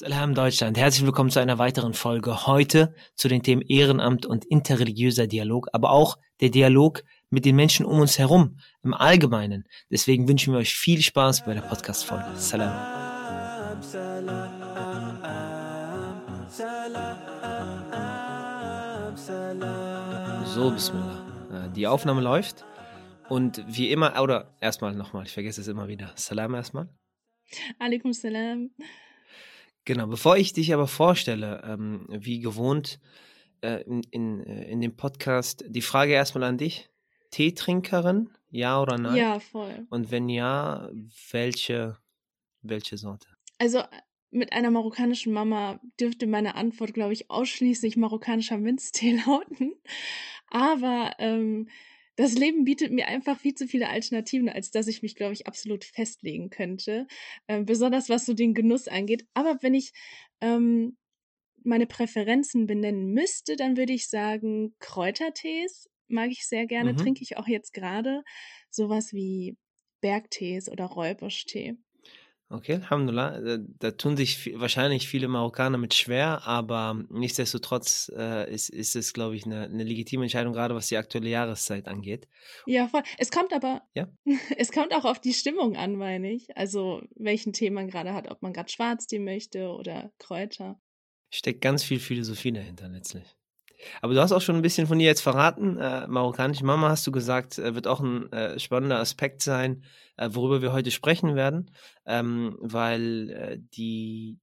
Salam Deutschland, herzlich willkommen zu einer weiteren Folge. Heute zu den Themen Ehrenamt und interreligiöser Dialog, aber auch der Dialog mit den Menschen um uns herum im Allgemeinen. Deswegen wünschen wir euch viel Spaß bei der Podcast-Folge. Salam. So, Bismillah. Äh, die Aufnahme läuft. Und wie immer, oder erstmal nochmal, ich vergesse es immer wieder. Salam erstmal. Alaikum Salam. Genau, bevor ich dich aber vorstelle, ähm, wie gewohnt äh, in, in, äh, in dem Podcast, die Frage erstmal an dich. Teetrinkerin, ja oder nein? Ja, voll. Und wenn ja, welche, welche Sorte? Also mit einer marokkanischen Mama dürfte meine Antwort, glaube ich, ausschließlich marokkanischer Minztee lauten. Aber ähm, das Leben bietet mir einfach viel zu viele Alternativen, als dass ich mich, glaube ich, absolut festlegen könnte. Ähm, besonders was so den Genuss angeht. Aber wenn ich ähm, meine Präferenzen benennen müsste, dann würde ich sagen, Kräutertees mag ich sehr gerne, mhm. trinke ich auch jetzt gerade. Sowas wie Bergtees oder Räuberschtee. Okay, Alhamdulillah. Da, da tun sich wahrscheinlich viele Marokkaner mit schwer, aber nichtsdestotrotz äh, ist, ist es, glaube ich, eine, eine legitime Entscheidung, gerade was die aktuelle Jahreszeit angeht. Ja, voll. Es kommt aber, ja? es kommt auch auf die Stimmung an, meine ich. Also, welchen Tee man gerade hat, ob man gerade Schwarztee möchte oder Kräuter. Steckt ganz viel Philosophie dahinter letztlich. Aber du hast auch schon ein bisschen von ihr jetzt verraten. Äh, marokkanische Mama, hast du gesagt, äh, wird auch ein äh, spannender Aspekt sein, äh, worüber wir heute sprechen werden, ähm, weil äh, die,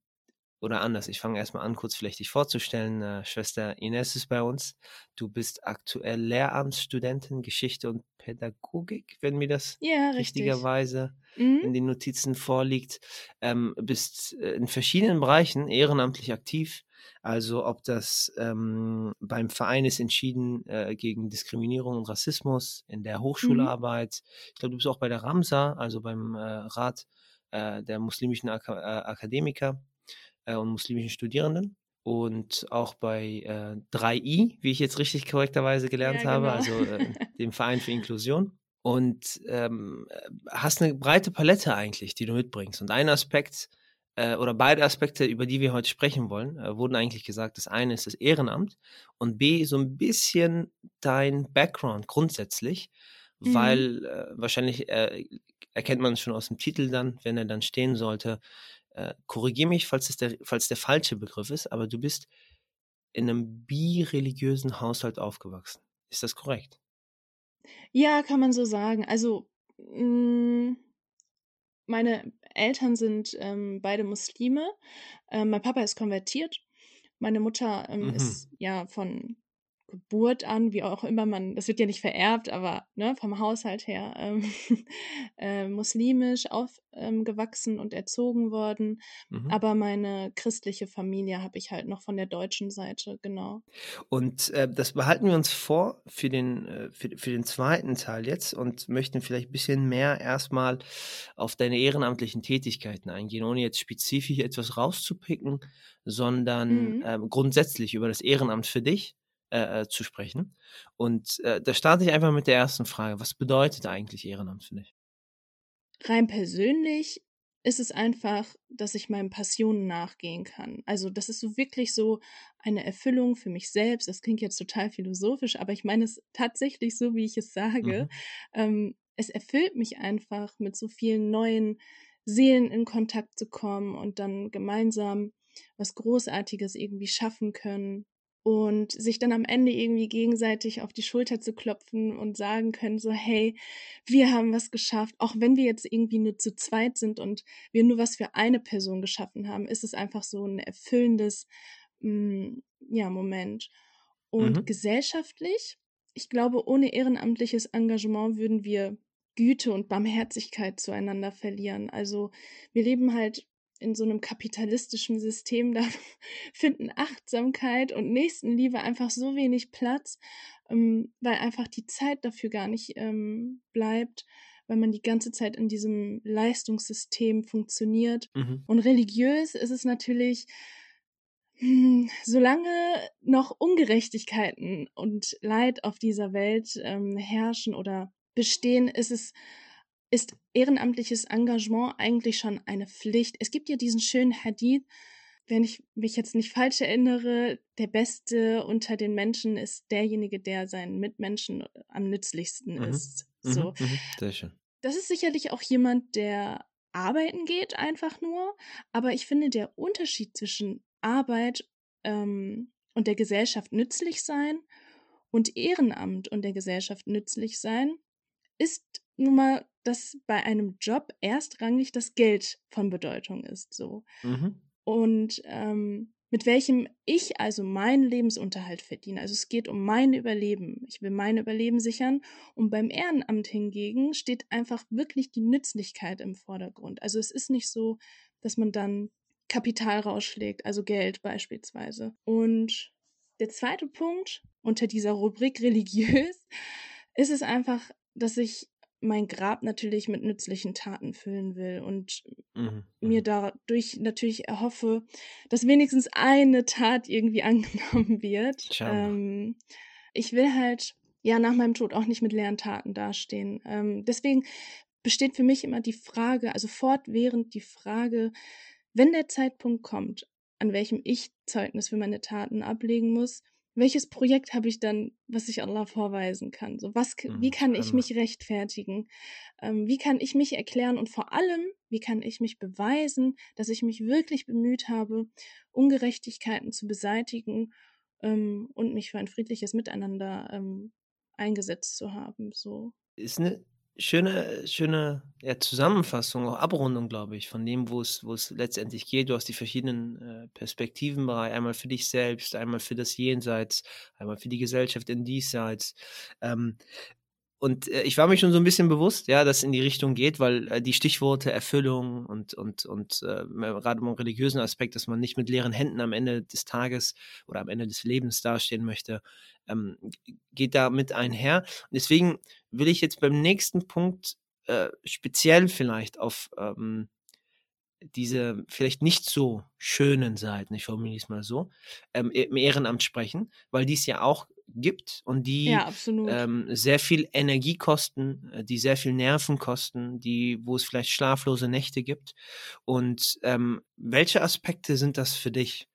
oder anders, ich fange erstmal an, kurz vielleicht dich vorzustellen. Äh, Schwester Ines ist bei uns. Du bist aktuell Lehramtsstudentin Geschichte und Pädagogik, wenn mir das ja, richtigerweise mhm. in den Notizen vorliegt. Ähm, bist in verschiedenen Bereichen ehrenamtlich aktiv also ob das ähm, beim Verein ist entschieden äh, gegen Diskriminierung und Rassismus in der mhm. Hochschularbeit. Mhm. Ich glaube, du bist auch bei der Ramsa, also beim äh, Rat äh, der muslimischen Ak äh, Akademiker äh, und muslimischen Studierenden. Und auch bei 3i, äh, wie ich jetzt richtig korrekterweise gelernt ja, genau. habe, also dem Verein für Inklusion und ähm, hast eine breite Palette eigentlich, die du mitbringst. Und ein Aspekt, äh, oder beide Aspekte, über die wir heute sprechen wollen, äh, wurden eigentlich gesagt. Das eine ist das Ehrenamt und B, so ein bisschen dein Background grundsätzlich, mhm. weil äh, wahrscheinlich äh, erkennt man es schon aus dem Titel dann, wenn er dann stehen sollte. Äh, Korrigiere mich, falls, es der, falls der falsche Begriff ist, aber du bist in einem bireligiösen Haushalt aufgewachsen. Ist das korrekt? Ja, kann man so sagen. Also, mh, mm, meine Eltern sind ähm, beide Muslime. Ähm, mein Papa ist konvertiert. Meine Mutter ähm, mhm. ist ja von Geburt an, wie auch immer man, das wird ja nicht vererbt, aber ne, vom Haushalt her ähm, äh, muslimisch aufgewachsen ähm, und erzogen worden. Mhm. Aber meine christliche Familie habe ich halt noch von der deutschen Seite, genau. Und äh, das behalten wir uns vor für den, äh, für, für den zweiten Teil jetzt und möchten vielleicht ein bisschen mehr erstmal auf deine ehrenamtlichen Tätigkeiten eingehen, ohne jetzt spezifisch etwas rauszupicken, sondern mhm. äh, grundsätzlich über das Ehrenamt für dich äh, äh, zu sprechen. Und äh, da starte ich einfach mit der ersten Frage. Was bedeutet eigentlich Ehrenamt für dich? Rein persönlich ist es einfach, dass ich meinen Passionen nachgehen kann. Also das ist so wirklich so eine Erfüllung für mich selbst. Das klingt jetzt total philosophisch, aber ich meine es tatsächlich so, wie ich es sage. Mhm. Ähm, es erfüllt mich einfach, mit so vielen neuen Seelen in Kontakt zu kommen und dann gemeinsam was Großartiges irgendwie schaffen können und sich dann am Ende irgendwie gegenseitig auf die Schulter zu klopfen und sagen können, so, hey, wir haben was geschafft, auch wenn wir jetzt irgendwie nur zu zweit sind und wir nur was für eine Person geschaffen haben, ist es einfach so ein erfüllendes mh, mm, ja, Moment. Und mhm. gesellschaftlich, ich glaube, ohne ehrenamtliches Engagement würden wir Güte und Barmherzigkeit zueinander verlieren. Also wir leben halt in so einem kapitalistischen System, da finden Achtsamkeit und Nächstenliebe einfach so wenig Platz, ähm, weil einfach die Zeit dafür gar nicht ähm, bleibt, weil man die ganze Zeit in diesem Leistungssystem funktioniert. Mhm. Und religiös ist es natürlich, hm, solange noch Ungerechtigkeiten und Leid auf dieser Welt ähm, herrschen oder bestehen, ist es ist ehrenamtliches Engagement eigentlich schon eine Pflicht. Es gibt ja diesen schönen Hadith, wenn ich mich jetzt nicht falsch erinnere, der Beste unter den Menschen ist derjenige, der seinen Mitmenschen am nützlichsten mhm. ist. So. Mhm. mhm. Sehr schön. Das ist sicherlich auch jemand, der arbeiten geht, einfach nur. Aber ich finde, der Unterschied zwischen Arbeit ähm, und der Gesellschaft nützlich sein und Ehrenamt und der Gesellschaft nützlich sein, ist nun mal, dass bei einem Job erstrangig das Geld von Bedeutung ist. So. Mhm. Und ähm, mit welchem ich also meinen Lebensunterhalt verdiene. Also es geht um mein Überleben. Ich will mein Überleben sichern. Und beim Ehrenamt hingegen steht einfach wirklich die Nützlichkeit im Vordergrund. Also es ist nicht so, dass man dann Kapital rausschlägt, also Geld beispielsweise. Und der zweite Punkt unter dieser Rubrik religiös ist es einfach, dass ich mein Grab natürlich mit nützlichen Taten füllen will und mhm. mir mhm. dadurch natürlich erhoffe, dass wenigstens eine Tat irgendwie angenommen wird. Ähm, ich will halt ja nach meinem Tod auch nicht mit leeren Taten dastehen. Ähm, deswegen besteht für mich immer die Frage, also fortwährend die Frage, wenn der Zeitpunkt kommt, an welchem ich Zeugnis für meine Taten ablegen muss, welches Projekt habe ich dann, was ich Allah vorweisen kann? So, was, mhm, wie kann ich mich rechtfertigen? Ähm, wie kann ich mich erklären? Und vor allem, wie kann ich mich beweisen, dass ich mich wirklich bemüht habe, Ungerechtigkeiten zu beseitigen ähm, und mich für ein friedliches Miteinander ähm, eingesetzt zu haben? So. Ist eine schöne, schöne ja, Zusammenfassung, auch Abrundung, glaube ich, von dem, wo es, wo es letztendlich geht. Du hast die verschiedenen äh, Perspektiven bereit, einmal für dich selbst, einmal für das Jenseits, einmal für die Gesellschaft in Diesseits. Ähm, und äh, ich war mir schon so ein bisschen bewusst, ja, dass in die Richtung geht, weil äh, die Stichworte Erfüllung und, und, und äh, gerade im religiösen Aspekt, dass man nicht mit leeren Händen am Ende des Tages oder am Ende des Lebens dastehen möchte, ähm, geht damit einher. Und deswegen will ich jetzt beim nächsten Punkt äh, speziell vielleicht auf ähm, diese vielleicht nicht so schönen Seiten, ich formuliere es mal so, ähm, im Ehrenamt sprechen, weil dies ja auch gibt und die ja, ähm, sehr viel Energie kosten, äh, die sehr viel Nerven kosten, die, wo es vielleicht schlaflose Nächte gibt. Und ähm, welche Aspekte sind das für dich?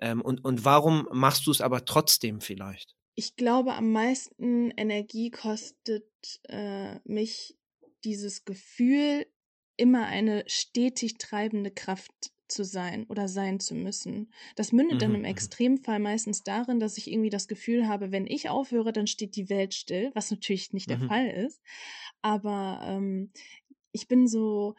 Ähm, und, und warum machst du es aber trotzdem vielleicht? Ich glaube, am meisten Energie kostet äh, mich dieses Gefühl, immer eine stetig treibende Kraft zu sein oder sein zu müssen. Das mündet mhm. dann im mhm. Extremfall meistens darin, dass ich irgendwie das Gefühl habe, wenn ich aufhöre, dann steht die Welt still, was natürlich nicht der mhm. Fall ist. Aber ähm, ich bin so,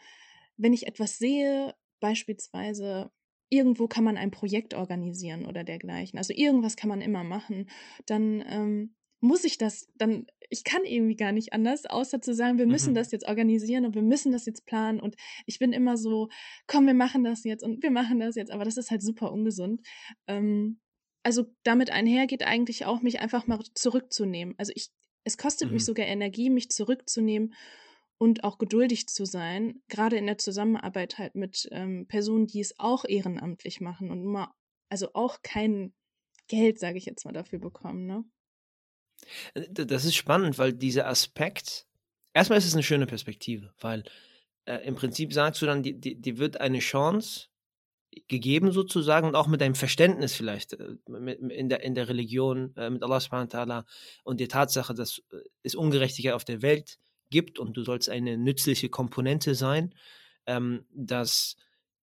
wenn ich etwas sehe, beispielsweise irgendwo kann man ein Projekt organisieren oder dergleichen. Also irgendwas kann man immer machen. Dann ähm, muss ich das, dann, ich kann irgendwie gar nicht anders, außer zu sagen, wir müssen mhm. das jetzt organisieren und wir müssen das jetzt planen. Und ich bin immer so, komm, wir machen das jetzt und wir machen das jetzt. Aber das ist halt super ungesund. Ähm, also damit einher geht eigentlich auch, mich einfach mal zurückzunehmen. Also ich, es kostet mhm. mich sogar Energie, mich zurückzunehmen und auch geduldig zu sein, gerade in der Zusammenarbeit halt mit ähm, Personen, die es auch ehrenamtlich machen und immer, also auch kein Geld, sage ich jetzt mal, dafür bekommen, ne? Das ist spannend, weil dieser Aspekt, erstmal ist es eine schöne Perspektive, weil äh, im Prinzip sagst du dann, die, die, die wird eine Chance gegeben sozusagen und auch mit deinem Verständnis vielleicht äh, in, der, in der Religion äh, mit Allah subhanahu wa ta'ala und der Tatsache, dass äh, es Ungerechtigkeit auf der Welt gibt und du sollst eine nützliche Komponente sein, ähm, dass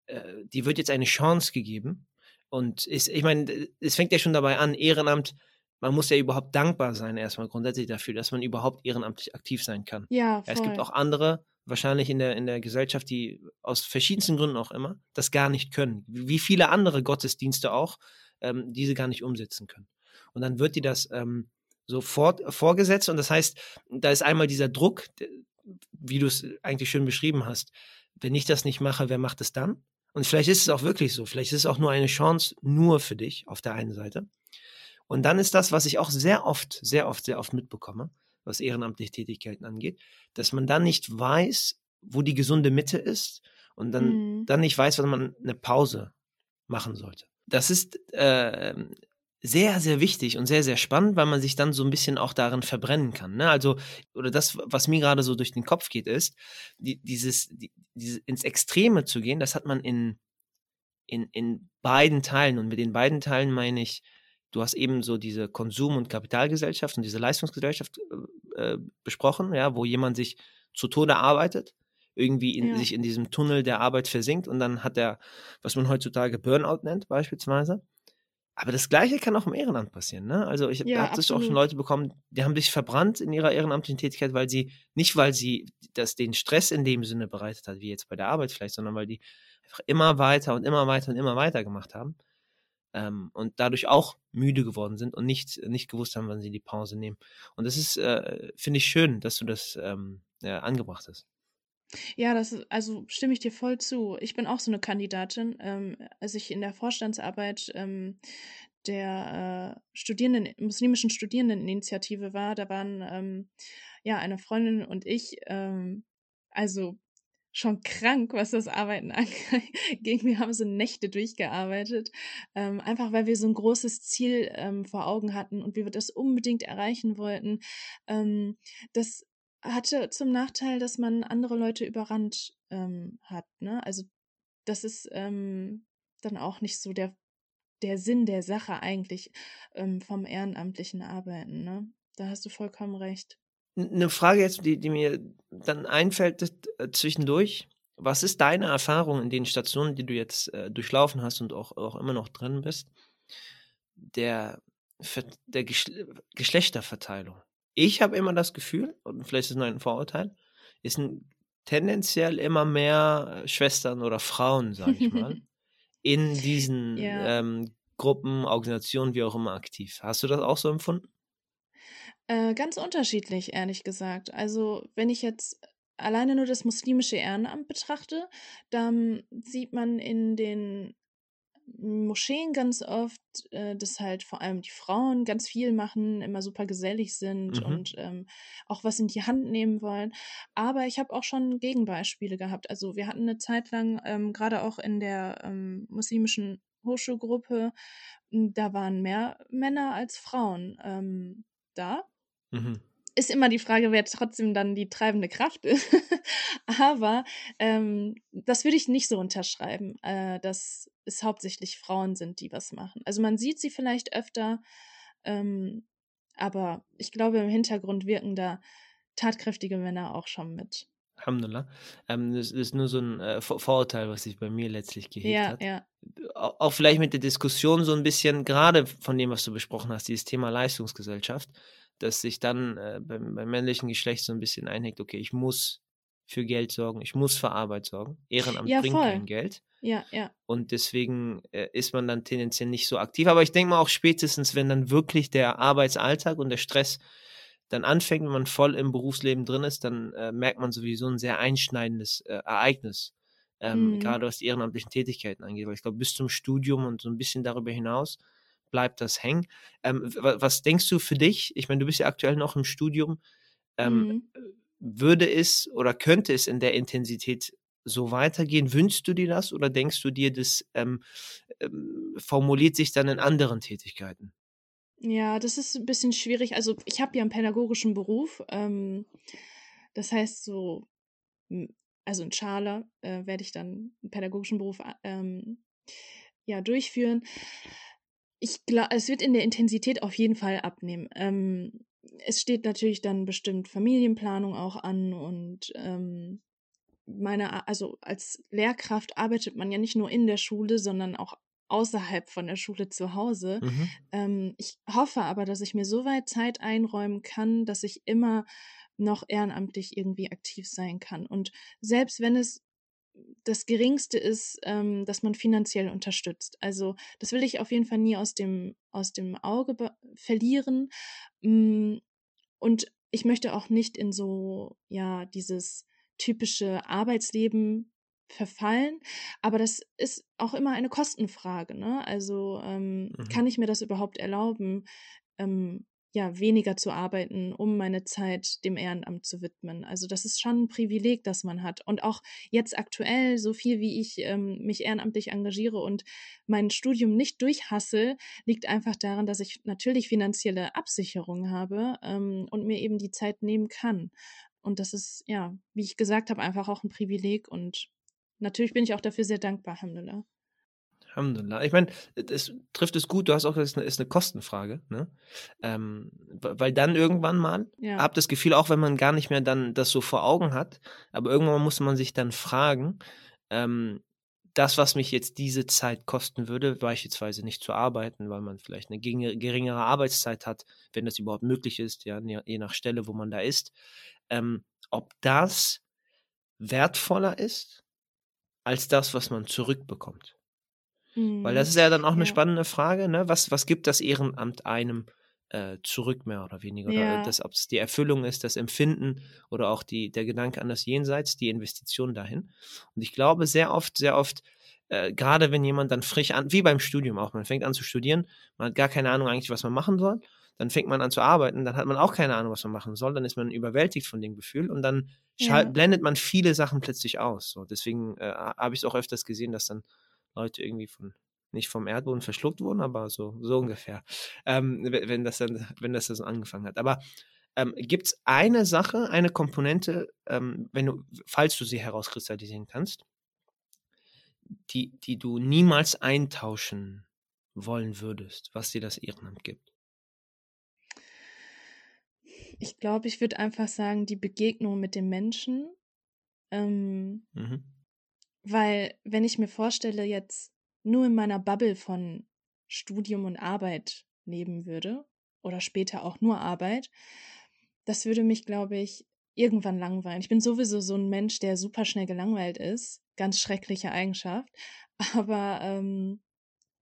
äh, die wird jetzt eine Chance gegeben und ist, ich meine, es fängt ja schon dabei an, Ehrenamt man muss ja überhaupt dankbar sein, erstmal grundsätzlich dafür, dass man überhaupt ehrenamtlich aktiv sein kann. Ja, voll. Es gibt auch andere, wahrscheinlich in der, in der Gesellschaft, die aus verschiedensten Gründen auch immer, das gar nicht können. Wie viele andere Gottesdienste auch, ähm, diese gar nicht umsetzen können. Und dann wird dir das ähm, sofort vorgesetzt und das heißt, da ist einmal dieser Druck, wie du es eigentlich schön beschrieben hast. Wenn ich das nicht mache, wer macht es dann? Und vielleicht ist es auch wirklich so. Vielleicht ist es auch nur eine Chance nur für dich auf der einen Seite. Und dann ist das, was ich auch sehr oft, sehr oft, sehr oft mitbekomme, was ehrenamtliche Tätigkeiten angeht, dass man dann nicht weiß, wo die gesunde Mitte ist und dann, mhm. dann nicht weiß, wann man eine Pause machen sollte. Das ist äh, sehr, sehr wichtig und sehr, sehr spannend, weil man sich dann so ein bisschen auch darin verbrennen kann. Ne? Also, oder das, was mir gerade so durch den Kopf geht, ist, die, dieses, die, dieses ins Extreme zu gehen, das hat man in, in, in beiden Teilen. Und mit den beiden Teilen meine ich, du hast eben so diese Konsum- und Kapitalgesellschaft und diese Leistungsgesellschaft äh, besprochen, ja, wo jemand sich zu Tode arbeitet, irgendwie in, ja. sich in diesem Tunnel der Arbeit versinkt und dann hat er, was man heutzutage Burnout nennt, beispielsweise. Aber das Gleiche kann auch im Ehrenamt passieren. Ne? Also ich ja, habe das auch schon Leute bekommen, die haben sich verbrannt in ihrer ehrenamtlichen Tätigkeit, weil sie, nicht weil sie das den Stress in dem Sinne bereitet hat, wie jetzt bei der Arbeit vielleicht, sondern weil die einfach immer weiter und immer weiter und immer weiter gemacht haben ähm, und dadurch auch müde geworden sind und nicht, nicht gewusst haben, wann sie die Pause nehmen. Und das ist, äh, finde ich schön, dass du das ähm, ja, angebracht hast. Ja, das ist, also stimme ich dir voll zu. Ich bin auch so eine Kandidatin. Ähm, als ich in der Vorstandsarbeit ähm, der äh, Studierenden, muslimischen Studierendeninitiative war, da waren ähm, ja eine Freundin und ich, ähm, also schon krank, was das Arbeiten anging. Wir haben so Nächte durchgearbeitet, ähm, einfach weil wir so ein großes Ziel ähm, vor Augen hatten und wir das unbedingt erreichen wollten. Ähm, das hatte zum Nachteil, dass man andere Leute überrannt ähm, hat. Ne? Also das ist ähm, dann auch nicht so der, der Sinn der Sache eigentlich ähm, vom ehrenamtlichen Arbeiten. Ne? Da hast du vollkommen recht. Eine Frage jetzt, die, die mir dann einfällt äh, zwischendurch. Was ist deine Erfahrung in den Stationen, die du jetzt äh, durchlaufen hast und auch, auch immer noch drin bist, der, der Geschle Geschlechterverteilung? ich habe immer das Gefühl, und vielleicht ist es nur ein Vorurteil, ist ein, tendenziell immer mehr äh, Schwestern oder Frauen, sage ich mal, in diesen ja. ähm, Gruppen, Organisationen, wie auch immer aktiv. Hast du das auch so empfunden? Äh, ganz unterschiedlich, ehrlich gesagt. Also, wenn ich jetzt alleine nur das muslimische Ehrenamt betrachte, dann sieht man in den Moscheen ganz oft, äh, dass halt vor allem die Frauen ganz viel machen, immer super gesellig sind mhm. und ähm, auch was in die Hand nehmen wollen. Aber ich habe auch schon Gegenbeispiele gehabt. Also wir hatten eine Zeit lang, ähm, gerade auch in der ähm, muslimischen Hochschulgruppe, da waren mehr Männer als Frauen ähm, da. Mhm ist immer die Frage, wer trotzdem dann die treibende Kraft ist. Aber ähm, das würde ich nicht so unterschreiben, äh, dass es hauptsächlich Frauen sind, die was machen. Also man sieht sie vielleicht öfter, ähm, aber ich glaube, im Hintergrund wirken da tatkräftige Männer auch schon mit. Alhamdulillah. Ähm, das, ist nur so ein äh, Vorurteil, was sich bei mir letztlich gehegt ja, hat. Ja. Auch, auch vielleicht mit der Diskussion so ein bisschen, gerade von dem, was du besprochen hast, dieses Thema Leistungsgesellschaft dass sich dann äh, beim, beim, männlichen Geschlecht so ein bisschen einhängt, okay, ich muss für Geld sorgen, ich muss für Arbeit sorgen. Ehrenamt ja, bringt voll. kein Geld. Ja, ja. Und deswegen äh, ist man dann tendenziell nicht so aktiv. Aber ich denke mal auch spätestens, wenn dann wirklich der Arbeitsalltag und der Stress dann anfängt, wenn man voll im Berufsleben drin ist, dann äh, merkt man sowieso ein sehr einschneidendes äh, Ereignis. Ähm, mhm. Gerade was die ehrenamtlichen Tätigkeiten angeht. Weil ich glaube, bis zum Studium und so ein bisschen darüber hinaus bleibt das hängen. Ähm, was denkst du für dich? Ich meine, du bist ja aktuell noch im Studium. Ähm, mhm. Würde es oder könnte es in der Intensität so weitergehen? Wünschst du dir das oder denkst du dir, das ähm, ähm, formuliert sich dann in anderen Tätigkeiten? Ja, das ist ein bisschen schwierig. Also ich habe ja einen pädagogischen Beruf. Ähm, das heißt so, also in Schala äh, werde ich dann einen pädagogischen Beruf ähm, ja durchführen ich glaube, es wird in der Intensität auf jeden Fall abnehmen. Ähm, es steht natürlich dann bestimmt Familienplanung auch an und ähm, meine, also als Lehrkraft arbeitet man ja nicht nur in der Schule, sondern auch außerhalb von der Schule zu Hause. Mhm. Ähm, ich hoffe aber, dass ich mir so weit Zeit einräumen kann, dass ich immer noch ehrenamtlich irgendwie aktiv sein kann. Und selbst wenn es das Geringste ist, ähm, dass man finanziell unterstützt. Also das will ich auf jeden Fall nie aus dem, aus dem Auge verlieren. Mm, und ich möchte auch nicht in so, ja, dieses typische Arbeitsleben verfallen. Aber das ist auch immer eine Kostenfrage. Ne? Also ähm, mhm. kann ich mir das überhaupt erlauben, ähm, ja, weniger zu arbeiten, um meine Zeit dem Ehrenamt zu widmen. Also das ist schon ein Privileg, das man hat. Und auch jetzt aktuell, so viel wie ich ähm, mich ehrenamtlich engagiere und mein Studium nicht durchhasse, liegt einfach daran, dass ich natürlich finanzielle Absicherung habe ähm, und mir eben die Zeit nehmen kann. Und das ist, ja, wie ich gesagt habe, einfach auch ein Privileg. Und natürlich bin ich auch dafür sehr dankbar, Alhamdulillah. Alhamdulillah. Ich meine, das trifft es gut. Du hast auch gesagt, es ist eine, ist eine Kostenfrage. Ne? Ähm, weil dann irgendwann mal, ja. hab das Gefühl, auch wenn man gar nicht mehr dann das so vor Augen hat, aber irgendwann muss man sich dann fragen, ähm, das, was mich jetzt diese Zeit kosten würde, beispielsweise nicht zu arbeiten, weil man vielleicht eine geringere Arbeitszeit hat, wenn das überhaupt möglich ist, ja, je nach Stelle, wo man da ist, ähm, ob das wertvoller ist als das, was man zurückbekommt. Mhm. Weil das ist ja dann auch eine ja. spannende Frage, ne? Was, was gibt das Ehrenamt einem äh, zurück, mehr oder weniger? Ja. Oder ob es die Erfüllung ist, das Empfinden oder auch die, der Gedanke an das Jenseits, die Investition dahin. Und ich glaube, sehr oft, sehr oft, äh, gerade wenn jemand dann frisch an, wie beim Studium auch, man fängt an zu studieren, man hat gar keine Ahnung eigentlich, was man machen soll. Dann fängt man an zu arbeiten, dann hat man auch keine Ahnung, was man machen soll, dann ist man überwältigt von dem Gefühl und dann ja. blendet man viele Sachen plötzlich aus. So, deswegen äh, habe ich es auch öfters gesehen, dass dann Leute irgendwie von nicht vom Erdboden verschluckt wurden, aber so, so ungefähr, ähm, wenn, das dann, wenn das dann so angefangen hat. Aber ähm, gibt es eine Sache, eine Komponente, ähm, wenn du, falls du sie herauskristallisieren kannst, die, die du niemals eintauschen wollen würdest, was dir das Ehrenamt gibt? Ich glaube, ich würde einfach sagen, die Begegnung mit den Menschen. Ähm, mhm. Weil, wenn ich mir vorstelle, jetzt nur in meiner Bubble von Studium und Arbeit leben würde oder später auch nur Arbeit, das würde mich, glaube ich, irgendwann langweilen. Ich bin sowieso so ein Mensch, der super schnell gelangweilt ist. Ganz schreckliche Eigenschaft. Aber ähm,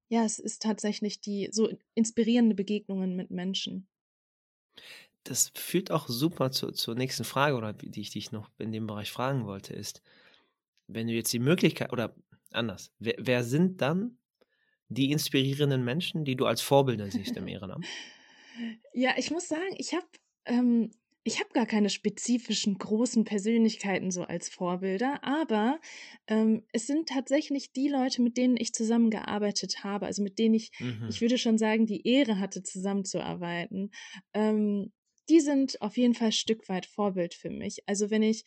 ja, es ist tatsächlich die so inspirierende Begegnungen mit Menschen. Das führt auch super zu, zur nächsten Frage, oder die ich dich noch in dem Bereich fragen wollte, ist, wenn du jetzt die Möglichkeit, oder anders. Wer, wer sind dann die inspirierenden Menschen, die du als Vorbilder siehst im Ehrenamt? Ja, ich muss sagen, ich habe ähm, ich habe gar keine spezifischen großen Persönlichkeiten so als Vorbilder, aber ähm, es sind tatsächlich die Leute, mit denen ich zusammengearbeitet habe, also mit denen ich, mhm. ich würde schon sagen, die Ehre hatte, zusammenzuarbeiten. Ähm, die sind auf jeden Fall ein Stück weit Vorbild für mich. Also wenn ich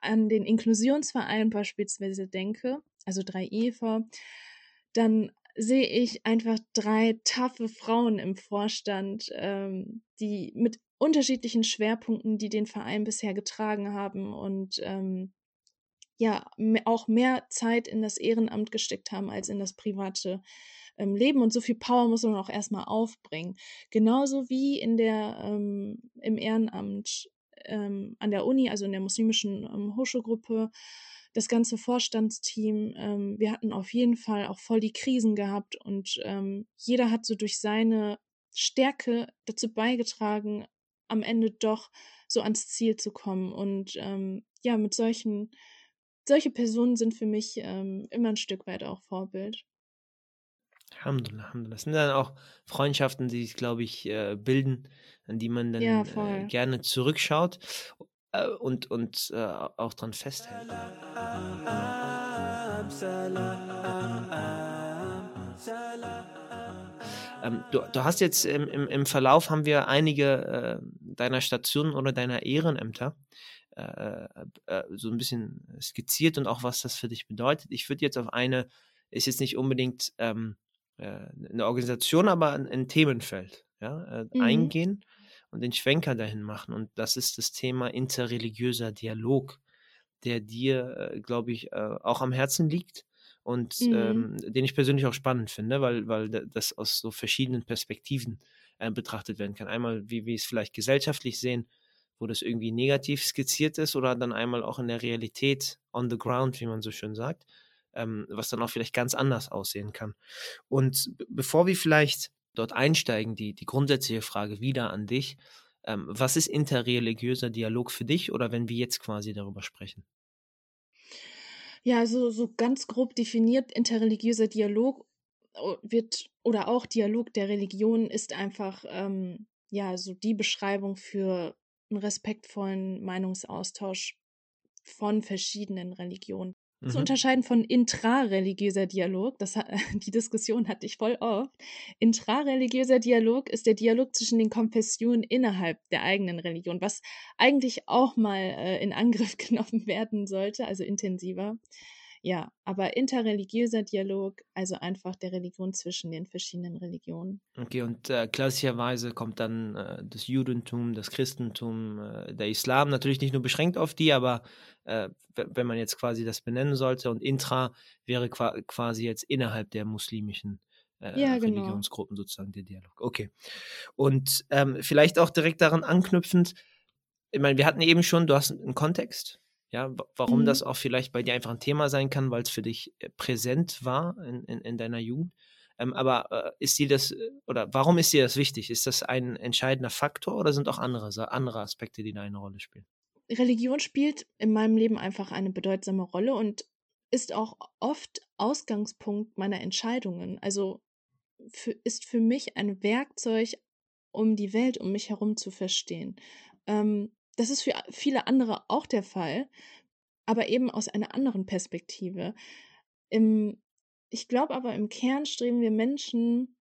an den Inklusionsverein beispielsweise denke, also drei EVA, dann sehe ich einfach drei taffe Frauen im Vorstand, ähm, die mit unterschiedlichen Schwerpunkten, die den Verein bisher getragen haben und ähm, ja auch mehr Zeit in das Ehrenamt gesteckt haben als in das private ähm, Leben und so viel Power muss man auch erstmal aufbringen. Genauso wie in der ähm, im Ehrenamt ähm, an der Uni, also in der muslimischen ähm, Hochschulgruppe, das ganze Vorstandsteam. Ähm, wir hatten auf jeden Fall auch voll die Krisen gehabt und ähm, jeder hat so durch seine Stärke dazu beigetragen, am Ende doch so ans Ziel zu kommen. Und ähm, ja, mit solchen, solche Personen sind für mich ähm, immer ein Stück weit auch Vorbild. Alhamdulillah, Alhamdulillah. Das sind dann auch Freundschaften, die sich, glaube ich, äh, bilden, an die man dann ja, äh, gerne zurückschaut äh, und, und äh, auch dran festhält. Ähm, du, du, hast jetzt im, im, im, Verlauf haben wir einige äh, deiner Stationen oder deiner Ehrenämter äh, äh, so ein bisschen skizziert und auch was das für dich bedeutet. Ich würde jetzt auf eine, ist jetzt nicht unbedingt ähm, eine Organisation, aber ein, ein Themenfeld ja, mhm. eingehen und den Schwenker dahin machen. Und das ist das Thema interreligiöser Dialog, der dir, äh, glaube ich, äh, auch am Herzen liegt und mhm. ähm, den ich persönlich auch spannend finde, weil, weil das aus so verschiedenen Perspektiven äh, betrachtet werden kann. Einmal, wie wir es vielleicht gesellschaftlich sehen, wo das irgendwie negativ skizziert ist oder dann einmal auch in der Realität on the ground, wie man so schön sagt, ähm, was dann auch vielleicht ganz anders aussehen kann. Und bevor wir vielleicht dort einsteigen, die, die grundsätzliche Frage wieder an dich. Ähm, was ist interreligiöser Dialog für dich oder wenn wir jetzt quasi darüber sprechen? Ja, also so ganz grob definiert, interreligiöser Dialog wird oder auch Dialog der Religion ist einfach ähm, ja so die Beschreibung für einen respektvollen Meinungsaustausch von verschiedenen Religionen. Mhm. Zu unterscheiden von intrareligiöser Dialog, das, die Diskussion hatte ich voll oft. Intrareligiöser Dialog ist der Dialog zwischen den Konfessionen innerhalb der eigenen Religion, was eigentlich auch mal äh, in Angriff genommen werden sollte, also intensiver. Ja, aber interreligiöser Dialog, also einfach der Religion zwischen den verschiedenen Religionen. Okay, und äh, klassischerweise kommt dann äh, das Judentum, das Christentum, äh, der Islam natürlich nicht nur beschränkt auf die, aber äh, wenn man jetzt quasi das benennen sollte und intra wäre qua quasi jetzt innerhalb der muslimischen äh, ja, genau. Religionsgruppen sozusagen der Dialog. Okay. Und ähm, vielleicht auch direkt daran anknüpfend, ich meine, wir hatten eben schon, du hast einen Kontext, ja, warum mhm. das auch vielleicht bei dir einfach ein Thema sein kann, weil es für dich äh, präsent war in, in, in deiner Jugend. Ähm, aber äh, ist dir das, äh, oder warum ist dir das wichtig? Ist das ein entscheidender Faktor oder sind auch andere, andere Aspekte, die da eine Rolle spielen? Religion spielt in meinem Leben einfach eine bedeutsame Rolle und ist auch oft Ausgangspunkt meiner Entscheidungen. Also für, ist für mich ein Werkzeug, um die Welt um mich herum zu verstehen. Ähm, das ist für viele andere auch der Fall, aber eben aus einer anderen Perspektive. Im, ich glaube aber, im Kern streben wir Menschen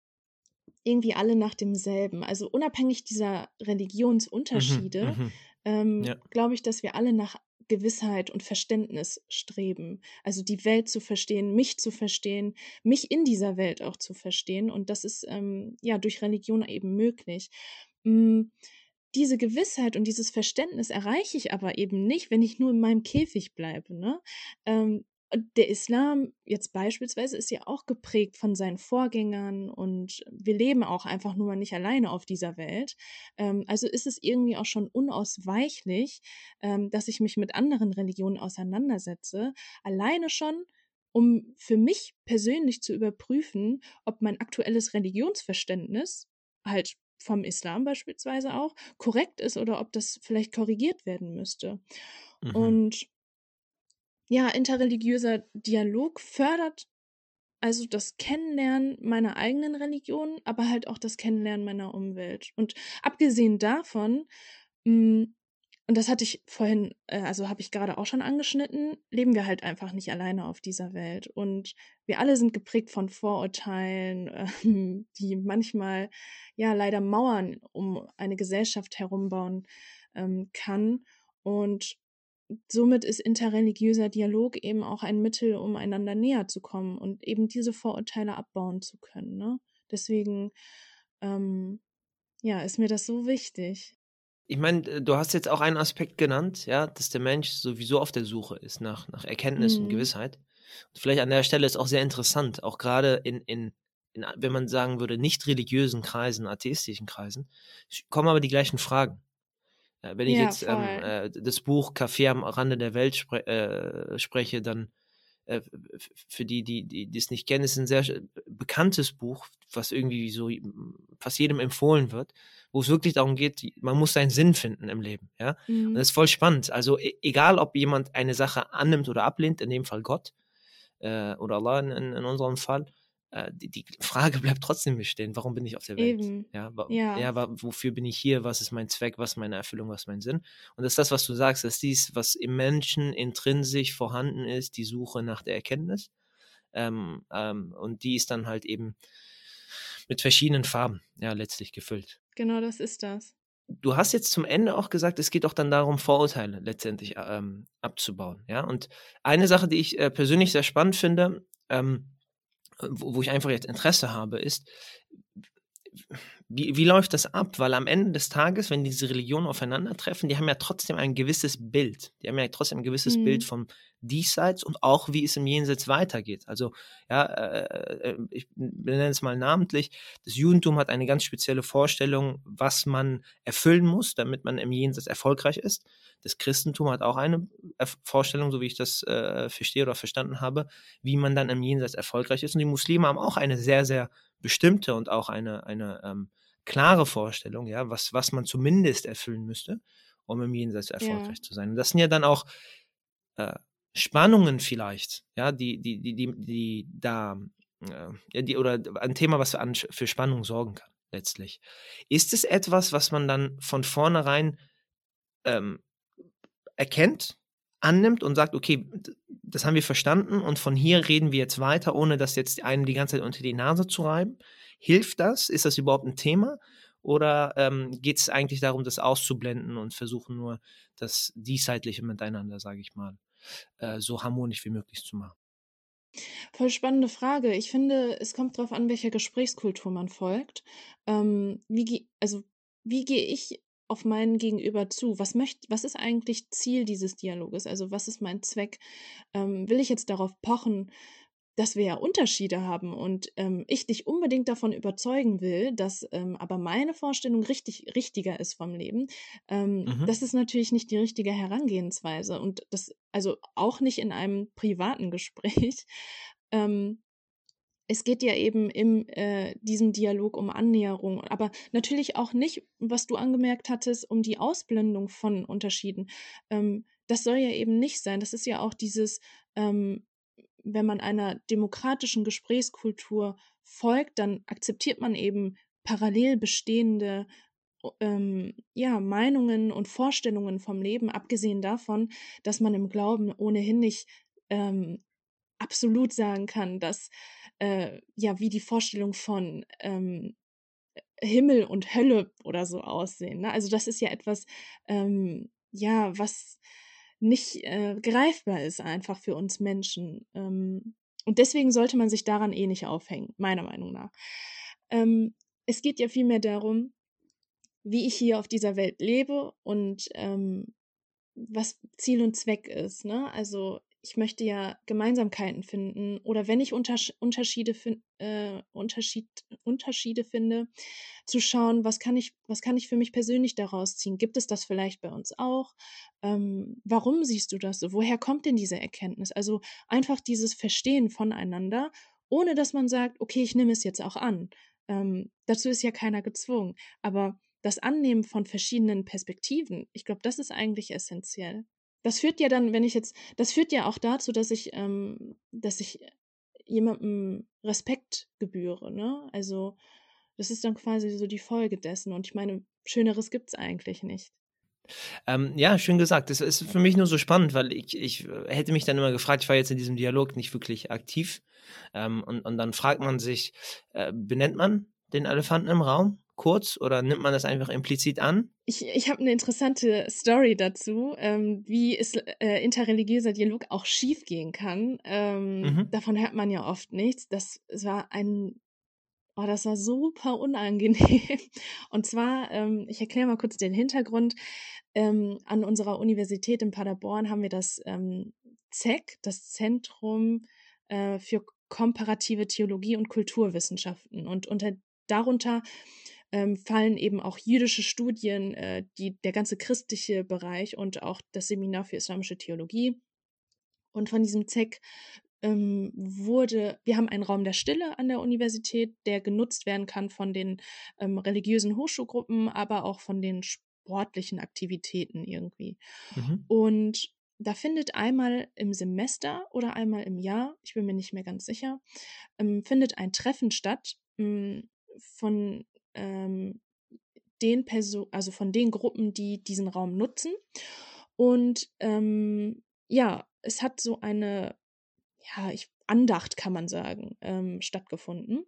irgendwie alle nach demselben. Also unabhängig dieser mhm, Religionsunterschiede, mhm, ähm, ja. glaube ich, dass wir alle nach Gewissheit und Verständnis streben. Also die Welt zu verstehen, mich zu verstehen, mich in dieser Welt auch zu verstehen. Und das ist ähm, ja durch Religion eben möglich. Mhm diese Gewissheit und dieses Verständnis erreiche ich aber eben nicht, wenn ich nur in meinem Käfig bleibe. Ne? Ähm, der Islam jetzt beispielsweise ist ja auch geprägt von seinen Vorgängern und wir leben auch einfach nur mal nicht alleine auf dieser Welt. Ähm, also ist es irgendwie auch schon unausweichlich, ähm, dass ich mich mit anderen Religionen auseinandersetze. Alleine schon, um für mich persönlich zu überprüfen, ob mein aktuelles Religionsverständnis halt vom Islam beispielsweise auch korrekt ist oder ob das vielleicht korrigiert werden müsste. Mhm. Und ja, interreligiöser Dialog fördert also das Kennenlernen meiner eigenen Religion, aber halt auch das Kennenlernen meiner Umwelt. Und abgesehen davon mh, hm, und das hatte ich vorhin, äh, also habe ich gerade auch schon angeschnitten, leben wir halt einfach nicht alleine auf dieser Welt. Und wir alle sind geprägt von Vorurteilen, äh, die manchmal ja leider Mauern um eine Gesellschaft herumbauen ähm, kann. Und somit ist interreligiöser Dialog eben auch ein Mittel, um einander näher zu kommen und eben diese Vorurteile abbauen zu können. Ne? Deswegen, ähm, ja, ist mir das so wichtig ich meine, äh, du hast jetzt auch einen Aspekt genannt, ja, dass der Mensch sowieso auf der Suche ist nach, nach Erkenntnis mhm. und Gewissheit. Und vielleicht an der Stelle ist auch sehr interessant, auch gerade in, in, in, wenn man sagen würde, nicht religiösen Kreisen, atheistischen Kreisen, kommen aber die gleichen Fragen. wenn ich ja, jetzt ähm, äh, das Buch Café am Rande der Welt spre äh, spreche, dann äh, für die, die, die, die es nicht kennen, ist ein sehr bekanntes Buch, was irgendwie so fast jedem empfohlen wird, wo es wirklich darum geht, man muss seinen Sinn finden im Leben, ja. Mhm. Und das ist voll spannend. Also e, egal, ob jemand eine Sache annimmt oder ablehnt, in dem Fall Gott äh, oder Allah in, in, unserem Fall, äh, die, die, Frage bleibt trotzdem bestehen, warum bin ich auf der Welt? Eben. Ja, ja. ja, wofür bin ich hier? Was ist mein Zweck? Was ist meine Erfüllung? Was ist mein Sinn? Und das ist das, was du sagst, dass dies, was im Menschen intrinsisch vorhanden ist, die Suche nach der Erkenntnis. Ähm, ähm, und die ist dann halt eben mit verschiedenen Farben, ja, letztlich gefüllt. Genau, das ist das. Du hast jetzt zum Ende auch gesagt, es geht auch dann darum, Vorurteile letztendlich ähm, abzubauen. Ja, und eine Sache, die ich äh, persönlich sehr spannend finde, ähm, wo, wo ich einfach jetzt Interesse habe, ist, wie, wie läuft das ab? Weil am Ende des Tages, wenn diese Religionen aufeinandertreffen, die haben ja trotzdem ein gewisses Bild. Die haben ja trotzdem ein gewisses mhm. Bild vom Diesseits und auch, wie es im Jenseits weitergeht. Also, ja, äh, äh ich nenne es mal namentlich, das Judentum hat eine ganz spezielle Vorstellung, was man erfüllen muss, damit man im Jenseits erfolgreich ist. Das Christentum hat auch eine Vorstellung, so wie ich das äh, verstehe oder verstanden habe, wie man dann im Jenseits erfolgreich ist. Und die Muslime haben auch eine sehr, sehr bestimmte und auch eine, eine ähm, klare Vorstellung, ja, was, was man zumindest erfüllen müsste, um im Jenseits erfolgreich ja. zu sein. Und das sind ja dann auch äh, Spannungen vielleicht, ja, die, die, die, die, die da, äh, die, oder ein Thema, was an, für Spannung sorgen kann, letztlich. Ist es etwas, was man dann von vornherein ähm, erkennt, annimmt und sagt, okay, das haben wir verstanden und von hier reden wir jetzt weiter, ohne das jetzt einem die ganze Zeit unter die Nase zu reiben. Hilft das? Ist das überhaupt ein Thema? Oder ähm, geht es eigentlich darum, das auszublenden und versuchen nur das Diesseitliche miteinander, sage ich mal, äh, so harmonisch wie möglich zu machen? Voll spannende Frage. Ich finde, es kommt darauf an, welcher Gesprächskultur man folgt. Ähm, wie, also, wie gehe ich auf meinen Gegenüber zu? Was möchte, was ist eigentlich Ziel dieses Dialoges? Also, was ist mein Zweck? Ähm, will ich jetzt darauf pochen, dass wir ja Unterschiede haben und ähm, ich dich unbedingt davon überzeugen will, dass ähm, aber meine Vorstellung richtig richtiger ist vom Leben, ähm, mhm. das ist natürlich nicht die richtige Herangehensweise und das also auch nicht in einem privaten Gespräch. Ähm, es geht ja eben in äh, diesem Dialog um Annäherung, aber natürlich auch nicht, was du angemerkt hattest, um die Ausblendung von Unterschieden. Ähm, das soll ja eben nicht sein. Das ist ja auch dieses, ähm, wenn man einer demokratischen Gesprächskultur folgt, dann akzeptiert man eben parallel bestehende ähm, ja, Meinungen und Vorstellungen vom Leben, abgesehen davon, dass man im Glauben ohnehin nicht ähm, absolut sagen kann, dass äh, ja, wie die Vorstellung von ähm, Himmel und Hölle oder so aussehen. Ne? Also das ist ja etwas, ähm, ja, was nicht äh, greifbar ist einfach für uns Menschen. Ähm, und deswegen sollte man sich daran eh nicht aufhängen, meiner Meinung nach. Ähm, es geht ja vielmehr darum, wie ich hier auf dieser Welt lebe und ähm, was Ziel und Zweck ist. Ne? Also ich möchte ja Gemeinsamkeiten finden oder wenn ich Unters Unterschiede, äh, Unterschied Unterschiede finde, zu schauen, was kann ich, was kann ich für mich persönlich daraus ziehen? Gibt es das vielleicht bei uns auch? Ähm, warum siehst du das so? Woher kommt denn diese Erkenntnis? Also einfach dieses Verstehen voneinander, ohne dass man sagt, okay, ich nehme es jetzt auch an. Ähm, dazu ist ja keiner gezwungen. Aber das Annehmen von verschiedenen Perspektiven, ich glaube, das ist eigentlich essentiell das führt ja dann, wenn ich jetzt, das führt ja auch dazu, dass ich, ähm, dass ich jemandem Respekt gebühre, ne? Also das ist dann quasi so die Folge dessen. Und ich meine, Schöneres gibt es eigentlich nicht. Ähm, ja, schön gesagt. Das ist für mich nur so spannend, weil ich, ich hätte mich dann immer gefragt, ich war jetzt in diesem Dialog nicht wirklich aktiv. Ähm, und, und dann fragt man sich, äh, benennt man den Elefanten im Raum? Kurz oder nimmt man das einfach implizit an? Ich, ich habe eine interessante Story dazu, ähm, wie es äh, interreligiöser Dialog auch schief gehen kann. Ähm, mhm. Davon hört man ja oft nichts. Das war ein Oh, das war super unangenehm. Und zwar, ähm, ich erkläre mal kurz den Hintergrund. Ähm, an unserer Universität in Paderborn haben wir das ähm, ZEC, das Zentrum äh, für komparative Theologie und Kulturwissenschaften. Und unter darunter ähm, fallen eben auch jüdische Studien, äh, die, der ganze christliche Bereich und auch das Seminar für islamische Theologie. Und von diesem ZEC ähm, wurde, wir haben einen Raum der Stille an der Universität, der genutzt werden kann von den ähm, religiösen Hochschulgruppen, aber auch von den sportlichen Aktivitäten irgendwie. Mhm. Und da findet einmal im Semester oder einmal im Jahr, ich bin mir nicht mehr ganz sicher, ähm, findet ein Treffen statt ähm, von ähm, den Person, also von den Gruppen, die diesen Raum nutzen. Und ähm, ja, es hat so eine, ja, ich, Andacht kann man sagen, ähm, stattgefunden.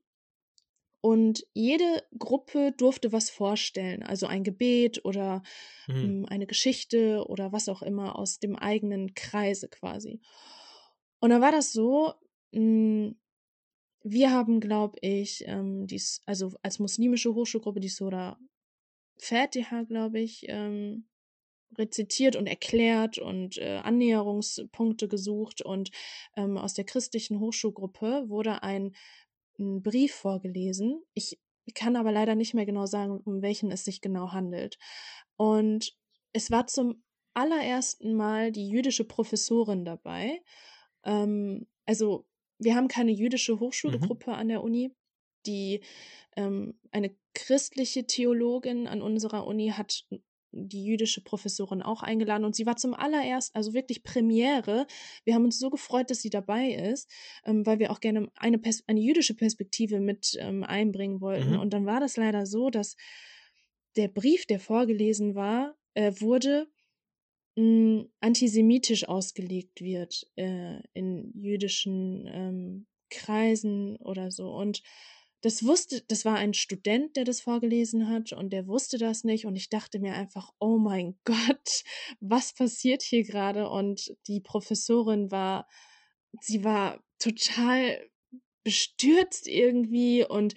Und jede Gruppe durfte was vorstellen, also ein Gebet oder mhm. ähm, eine Geschichte oder was auch immer aus dem eigenen Kreise quasi. Und dann war das so, mh, hm, wir haben, glaube ich, ähm, dies, also als muslimische Hochschulgruppe die Sura Fatiha, glaube ich, ähm, rezitiert und erklärt und äh, Annäherungspunkte gesucht. Und ähm, aus der christlichen Hochschulgruppe wurde ein, ein Brief vorgelesen. Ich kann aber leider nicht mehr genau sagen, um welchen es sich genau handelt. Und es war zum allerersten Mal die jüdische Professorin dabei. Ähm, also wir haben keine jüdische mhm. Hochschulgruppe mhm. an der Uni. Die ähm, eine christliche Theologin an unserer Uni hat die jüdische Professorin auch eingeladen und sie war zum allererst, also wirklich Premiere. Wir haben uns so gefreut, dass sie dabei ist, ähm, weil wir auch gerne eine, Pers eine jüdische Perspektive mit ähm, einbringen wollten. Mhm. Und dann war das leider so, dass der Brief, der vorgelesen war, äh, wurde hm, antisemitisch ausgelegt wird äh, in jüdischen ähm, Kreisen oder so. Und das wusste, das war ein Student, der das vorgelesen hat und der wusste das nicht. Und ich dachte mir einfach, oh mein Gott, was passiert hier gerade? Und die Professorin war sie war total bestürzt irgendwie und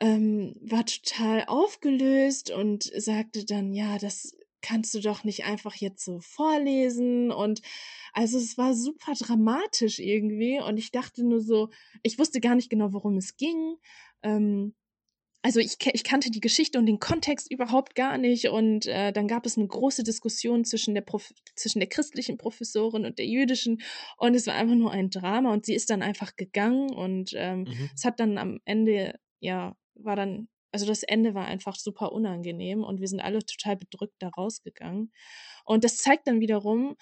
ähm, war total aufgelöst und sagte dann, ja, das kannst du doch nicht einfach jetzt so vorlesen und also es war super dramatisch irgendwie und ich dachte nur so, ich wusste gar nicht genau, worum es ging. Ähm, also ich, ich kannte die Geschichte und den Kontext überhaupt gar nicht und äh, dann gab es eine große Diskussion zwischen der Prof zwischen der christlichen Professorin und der jüdischen und es war einfach nur ein Drama und sie ist dann einfach gegangen und ähm, mhm. es hat dann am Ende ja war dann also das Ende war einfach super unangenehm und wir sind alle total bedrückt da rausgegangen und das zeigt dann wiederum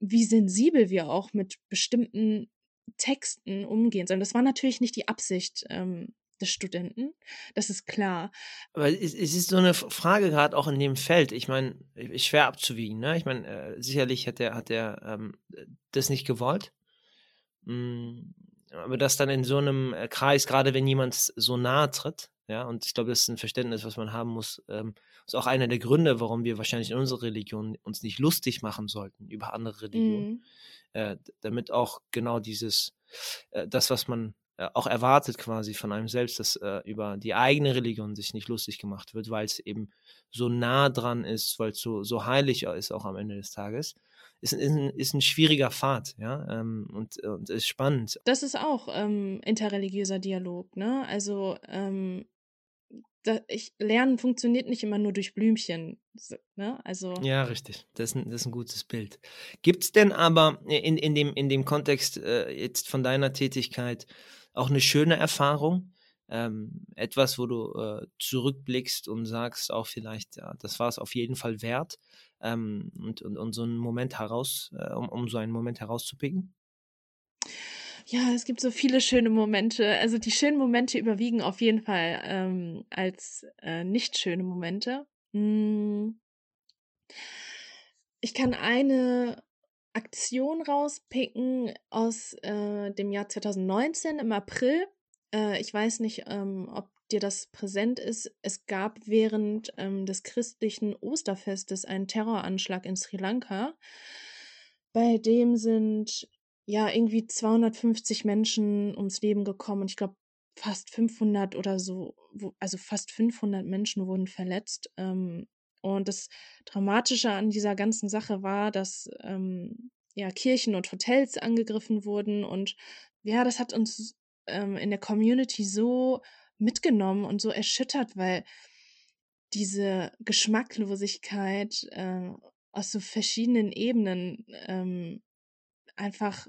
wie sensibel wir auch mit bestimmten Texten umgehen sollen. Das war natürlich nicht die Absicht ähm, des Studenten, das ist klar. Aber es, ist so eine Frage gerade auch in dem Feld. Ich meine, schwer abzuwiegen. Ne? Ich meine, äh, sicherlich hat er hat ähm, das nicht gewollt. Mm, aber das dann in so einem äh, Kreis, gerade wenn jemand so nahe tritt, ja, und ich glaube, das ist ein Verständnis, was man haben muss. Ähm, ist auch einer der Gründe, warum wir wahrscheinlich in unserer Religion uns nicht lustig machen sollten über andere Religionen. Mhm. Äh, damit auch genau dieses, äh, das, was man äh, auch erwartet quasi von einem selbst, dass äh, über die eigene Religion sich nicht lustig gemacht wird, weil es eben so nah dran ist, weil es so, so heilig ist auch am Ende des Tages ist, ist, ein, ist ein schwieriger Pfad, ja, ähm, und, und ist spannend. Das ist auch ähm, interreligiöser Dialog, ne? Also ähm, da, ich, Lernen funktioniert nicht immer nur durch Blümchen. Ne? Also ja, richtig. Das ist ein, das ist ein gutes Bild. Gibt es denn aber in, in, dem, in dem Kontext äh, jetzt von deiner Tätigkeit auch eine schöne Erfahrung? Ähm, etwas, wo du äh, zurückblickst und sagst auch vielleicht, ja, das war es auf jeden Fall wert ähm, und, und, und so einen Moment heraus, äh, um, um so einen Moment herauszupicken? Ja, es gibt so viele schöne Momente. Also die schönen Momente überwiegen auf jeden Fall ähm, als äh, nicht schöne Momente. Hm. Ich kann eine Aktion rauspicken aus äh, dem Jahr 2019 im April. Äh, ich weiß nicht, ähm, ob dir das präsent ist. Es gab während ähm, des christlichen Osterfestes einen Terroranschlag in Sri Lanka. Bei dem sind ja, irgendwie 250 Menschen ums Leben gekommen und ich glaube fast 500 oder so, also fast 500 Menschen wurden verletzt. Ähm, und das Dramatische an dieser ganzen Sache war, dass ähm, ja Kirchen und Hotels angegriffen wurden und ja, das hat uns ähm, in der Community so mitgenommen und so erschüttert, weil diese Geschmacklosigkeit äh, aus so verschiedenen Ebenen ähm, einfach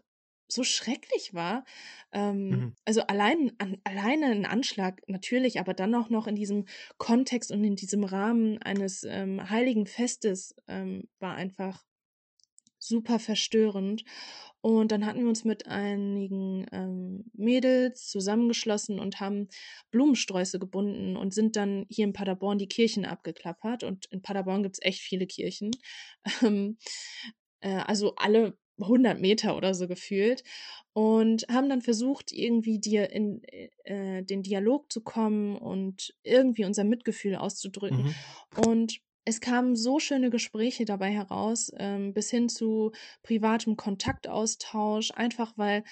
so schrecklich war. Ähm, mhm. Also allein, an, alleine ein Anschlag natürlich, aber dann auch noch in diesem Kontext und in diesem Rahmen eines ähm, heiligen Festes ähm, war einfach super verstörend. Und dann hatten wir uns mit einigen ähm, Mädels zusammengeschlossen und haben Blumensträuße gebunden und sind dann hier in Paderborn die Kirchen abgeklappert. Und in Paderborn gibt es echt viele Kirchen. Ähm, äh, also alle 100 Meter oder so gefühlt und haben dann versucht, irgendwie dir in äh, den Dialog zu kommen und irgendwie unser Mitgefühl auszudrücken. Mhm. Und es kamen so schöne Gespräche dabei heraus, ähm, bis hin zu privatem Kontaktaustausch, einfach weil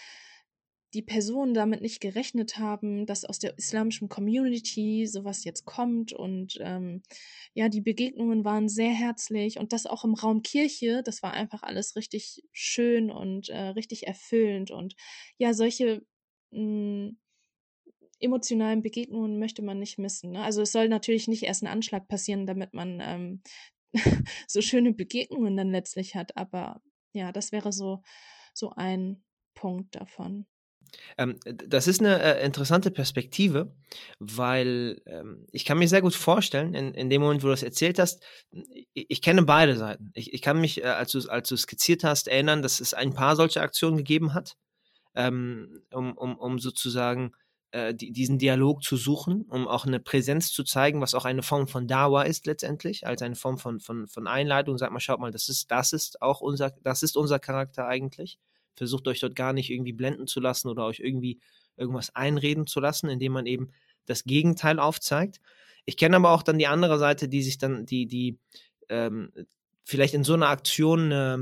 die Personen damit nicht gerechnet haben, dass aus der islamischen Community sowas jetzt kommt und ähm, ja, die Begegnungen waren sehr herzlich und das auch im Raum Kirche, das war einfach alles richtig schön und äh, richtig erfüllend und ja, solche mh, hm, emotionalen Begegnungen möchte man nicht missen. Ne? Also es soll natürlich nicht erst ein Anschlag passieren, damit man ähm, so schöne Begegnungen dann letztlich hat, aber ja, das wäre so so ein Punkt davon. Ähm, das ist eine äh, interessante Perspektive, weil ähm, ich kann mir sehr gut vorstellen, in, in dem Moment, wo du das erzählt hast, ich, ich kenne beide Seiten. Ich, ich kann mich, äh, als du als skizziert hast, erinnern, dass es ein paar solche Aktionen gegeben hat, ähm, um, um, um sozusagen äh, die, diesen Dialog zu suchen, um auch eine Präsenz zu zeigen, was auch eine Form von Dawa ist letztendlich, als eine Form von, von, von Einleitung. Sag mal, schaut mal, das ist, das ist auch unser, das ist unser Charakter eigentlich. Versucht euch dort gar nicht irgendwie blenden zu lassen oder euch irgendwie irgendwas einreden zu lassen, indem man eben das Gegenteil aufzeigt. Ich kenne aber auch dann die andere Seite, die sich dann, die, die ähm, vielleicht in so einer Aktion äh,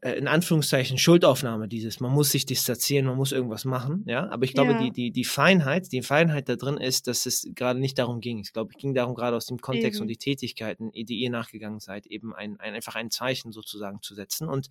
äh, in Anführungszeichen Schuldaufnahme dieses, man muss sich distanzieren, man muss irgendwas machen, ja. Aber ich glaube, Ja. die, die, die Feinheit, die Feinheit da drin ist, dass es gerade nicht darum ging. Ich glaube, es ging darum, gerade aus dem Kontext Eben. und die Tätigkeiten, die ihr nachgegangen seid, eben ein, ein, einfach ein Zeichen sozusagen zu setzen. Und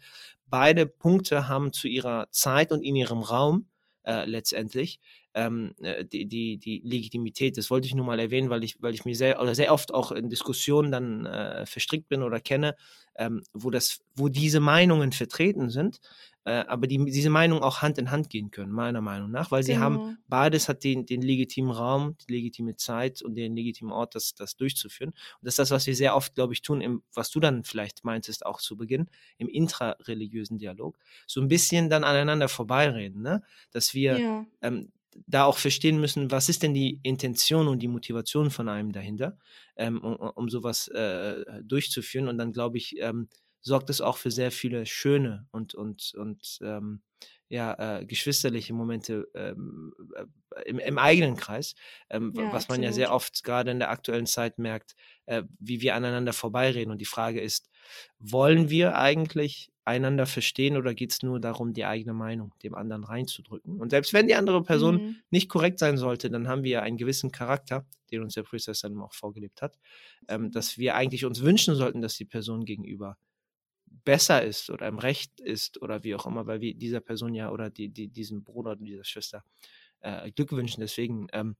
beide Punkte haben zu ihrer Zeit und in ihrem Raum äh, letztendlich ähm, äh, die, die, die Legitimität. Das wollte ich nur mal erwähnen, weil ich, weil ich mir sehr oder sehr oft auch in Diskussionen dann äh, verstrickt bin oder kenne, ähm, wo das, wo diese Meinungen vertreten sind, äh, aber die, diese Meinungen auch Hand in Hand gehen können, meiner Meinung nach, weil sie haben Genau. beides hat den, den legitimen Raum, die legitime Zeit und den legitimen Ort, das, das durchzuführen. Und das ist das, was wir sehr oft, glaube ich, tun, im, was du dann vielleicht meintest, auch zu Beginn, im intrareligiösen Dialog, so ein bisschen dann aneinander vorbeireden, ne? dass wir Ja. ähm, da auch verstehen müssen, was ist denn die Intention und die Motivation von einem dahinter, ähm, um, um sowas äh, durchzuführen. Und dann, glaube ich, ähm, sorgt es auch für sehr viele schöne und, und, und ähm, ja, äh, geschwisterliche Momente ähm, äh, im, im eigenen Kreis, ähm, Ja, was man ja sehr absolut. oft gerade in der aktuellen Zeit merkt, äh, wie wir aneinander vorbeireden. Und die Frage ist, wollen wir eigentlich einander verstehen oder geht es nur darum, die eigene Meinung dem anderen reinzudrücken? Und selbst wenn die andere Person Mhm. nicht korrekt sein sollte, dann haben wir ja einen gewissen Charakter, den uns der Priester dann auch vorgelebt hat, ähm, dass wir eigentlich uns wünschen sollten, dass die Person gegenüber besser ist oder im Recht ist oder wie auch immer, weil wir dieser Person ja oder die, die, diesem Bruder oder dieser Schwester äh, Glück wünschen. Deswegen ähm,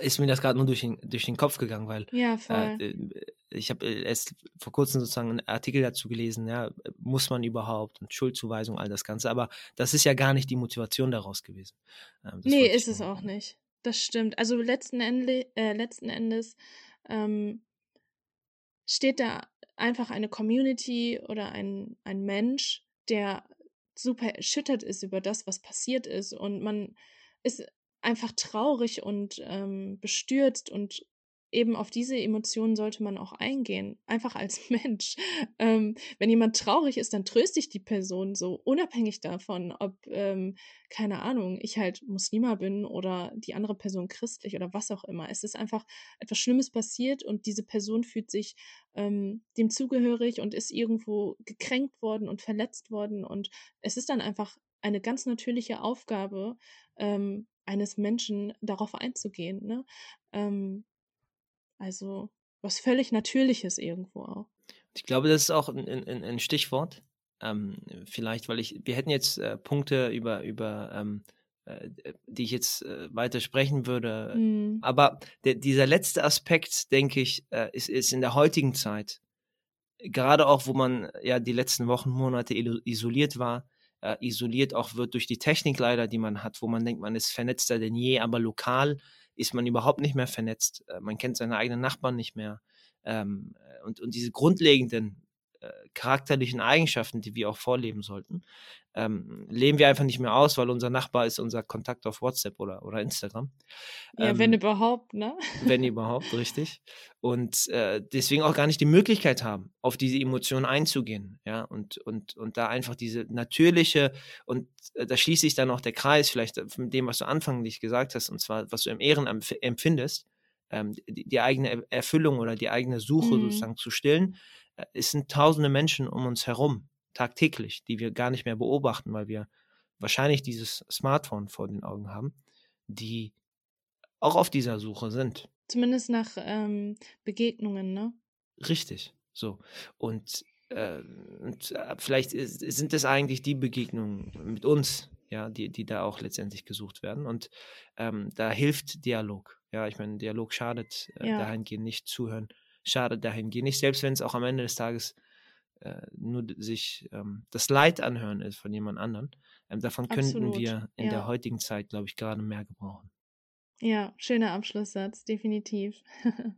ist mir das gerade nur durch den, durch den Kopf gegangen, weil Ja, äh, äh, ich habe äh, erst vor kurzem sozusagen einen Artikel dazu gelesen, ja, muss man überhaupt und Schuldzuweisung, all das Ganze, aber das ist ja gar nicht die Motivation daraus gewesen. Ähm, Nee, ist es auch nicht. Das stimmt. Also letzten, Ende, äh, letzten Endes ähm, steht da einfach eine Community oder ein, ein Mensch, der super erschüttert ist über das, was passiert ist. Und man ist einfach traurig und ähm, bestürzt und eben auf diese Emotionen sollte man auch eingehen, einfach als Mensch. Ähm, wenn jemand traurig ist, dann tröste ich die Person so, unabhängig davon, ob, ähm, keine Ahnung, ich halt Muslima bin oder die andere Person christlich oder was auch immer. Es ist einfach etwas Schlimmes passiert und diese Person fühlt sich ähm, dem zugehörig und ist irgendwo gekränkt worden und verletzt worden. Und es ist dann einfach eine ganz natürliche Aufgabe ähm, eines Menschen, darauf einzugehen. Ne? Ähm, also was völlig Natürliches irgendwo auch. Ich glaube, das ist auch ein, ein, ein Stichwort. Ähm, vielleicht, weil ich, wir hätten jetzt äh, Punkte über, über ähm, äh, die ich jetzt äh, weiter sprechen würde. Mhm. Aber der, dieser letzte Aspekt, denke ich, äh, ist, ist in der heutigen Zeit, gerade auch, wo man ja die letzten Wochen, Monate isoliert war, äh, isoliert auch wird durch die Technik leider, die man hat, wo man denkt, man ist vernetzter denn je, aber lokal ist man überhaupt nicht mehr vernetzt. Äh, man kennt seine eigenen Nachbarn nicht mehr. Ähm, äh, und, und diese grundlegenden charakterlichen Eigenschaften, die wir auch vorleben sollten, ähm, leben wir einfach nicht mehr aus, weil unser Nachbar ist unser Kontakt auf WhatsApp oder, oder Instagram. Ja, Ähm, wenn überhaupt, ne? wenn überhaupt, richtig. Und äh, deswegen auch gar nicht die Möglichkeit haben, auf diese Emotionen einzugehen, ja, und, und, und da einfach diese natürliche, und äh, da schließt sich dann auch der Kreis, vielleicht äh, mit dem, was du anfänglich gesagt hast, und zwar, was du im Ehren empf- empfindest, ähm, die, die eigene Er- Erfüllung oder die eigene Suche Mhm. sozusagen zu stillen. Äh, es sind tausende Menschen um uns herum, tagtäglich, die wir gar nicht mehr beobachten, weil wir wahrscheinlich dieses Smartphone vor den Augen haben, die auch auf dieser Suche sind. Zumindest nach ähm, Begegnungen, ne? Richtig. So. Und, äh, und äh, vielleicht ist, sind es eigentlich die Begegnungen mit uns, ja, die, die da auch letztendlich gesucht werden. Und ähm, da hilft Dialog. Ja, ich meine, Dialog schadet äh, Ja. dahingehend nicht, zuhören schadet dahingehend nicht, selbst wenn es auch am Ende des Tages äh, nur sich ähm, das Leid anhören ist von jemand anderen. Ähm, davon könnten Absolut, wir in der ja. heutigen Zeit, glaube ich, gerade mehr gebrauchen. Ja, schöner Abschlusssatz, definitiv.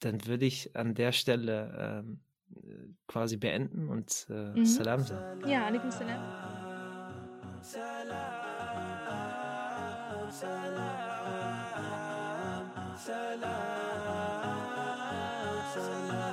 Dann würde ich an der Stelle ähm, äh, quasi beenden und äh, Mhm. Salam sagen. ja, alaikum salam. salam, salam. sunlight.